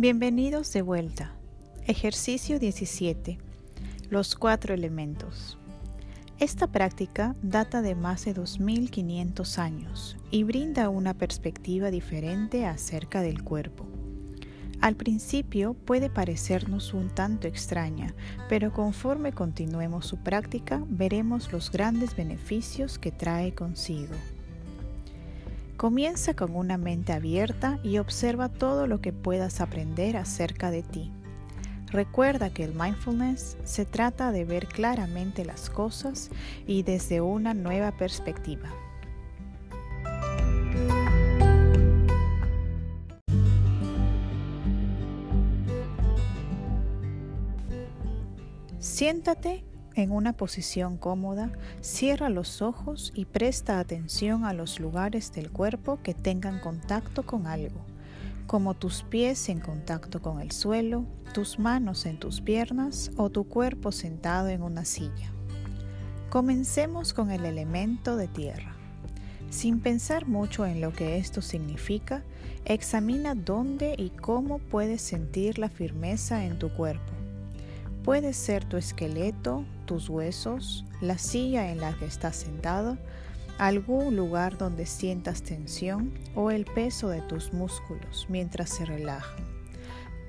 Bienvenidos de vuelta. Ejercicio 17. Los cuatro elementos. Esta práctica data de más de 2500 años y brinda una perspectiva diferente acerca del cuerpo. Al principio puede parecernos un tanto extraña, pero conforme continuemos su práctica veremos los grandes beneficios que trae consigo. Comienza con una mente abierta y observa todo lo que puedas aprender acerca de ti. Recuerda que el mindfulness se trata de ver claramente las cosas y desde una nueva perspectiva. Siéntate en una posición cómoda, cierra los ojos y presta atención a los lugares del cuerpo que tengan contacto con algo, como tus pies en contacto con el suelo, tus manos en tus piernas o tu cuerpo sentado en una silla. Comencemos con el elemento de tierra. Sin pensar mucho en lo que esto significa, examina dónde y cómo puedes sentir la firmeza en tu cuerpo. Puede ser tu esqueleto, tus huesos, la silla en la que estás sentado, algún lugar donde sientas tensión o el peso de tus músculos mientras se relajan.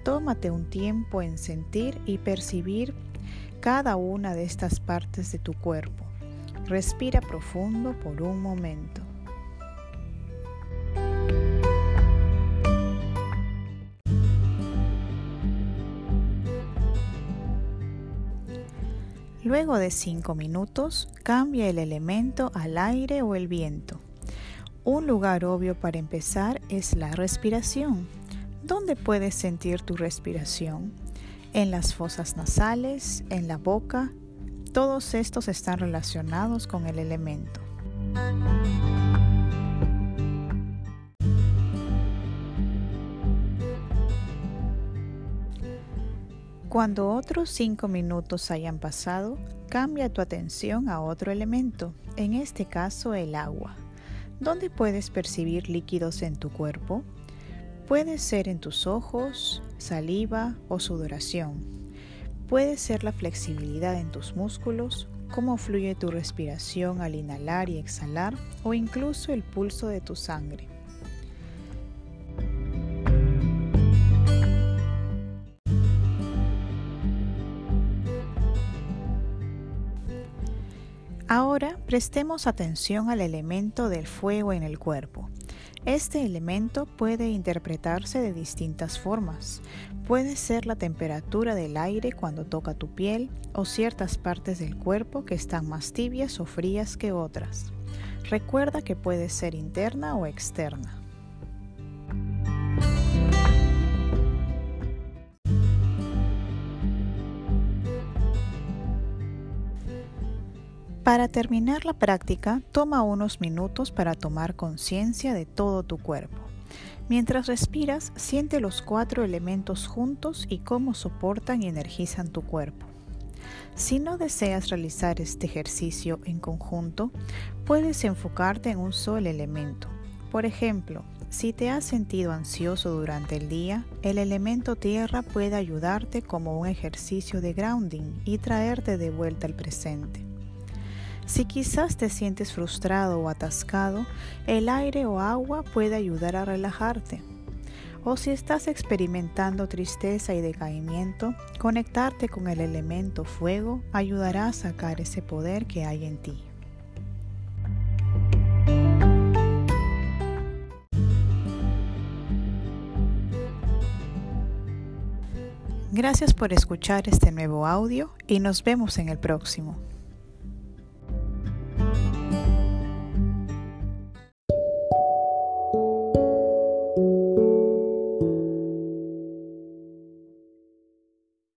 Tómate un tiempo en sentir y percibir cada una de estas partes de tu cuerpo. Respira profundo por un momento. Luego de 5 minutos, cambia el elemento al aire o el viento. Un lugar obvio para empezar es la respiración. ¿Dónde puedes sentir tu respiración? En las fosas nasales, en la boca. Todos estos están relacionados con el elemento. Cuando otros cinco minutos hayan pasado, cambia tu atención a otro elemento, en este caso el agua. ¿Dónde puedes percibir líquidos en tu cuerpo? Puede ser en tus ojos, saliva o sudoración. Puede ser la flexibilidad en tus músculos, cómo fluye tu respiración al inhalar y exhalar o incluso el pulso de tu sangre. Ahora prestemos atención al elemento del fuego en el cuerpo. Este elemento puede interpretarse de distintas formas. Puede ser la temperatura del aire cuando toca tu piel o ciertas partes del cuerpo que están más tibias o frías que otras. Recuerda que puede ser interna o externa. Para terminar la práctica, toma unos minutos para tomar conciencia de todo tu cuerpo. Mientras respiras, siente los cuatro elementos juntos y cómo soportan y energizan tu cuerpo. Si no deseas realizar este ejercicio en conjunto, puedes enfocarte en un solo elemento. Por ejemplo, si te has sentido ansioso durante el día, el elemento tierra puede ayudarte como un ejercicio de grounding y traerte de vuelta al presente. Si quizás te sientes frustrado o atascado, el aire o agua puede ayudar a relajarte. O si estás experimentando tristeza y decaimiento, conectarte con el elemento fuego ayudará a sacar ese poder que hay en ti. Gracias por escuchar este nuevo audio y nos vemos en el próximo.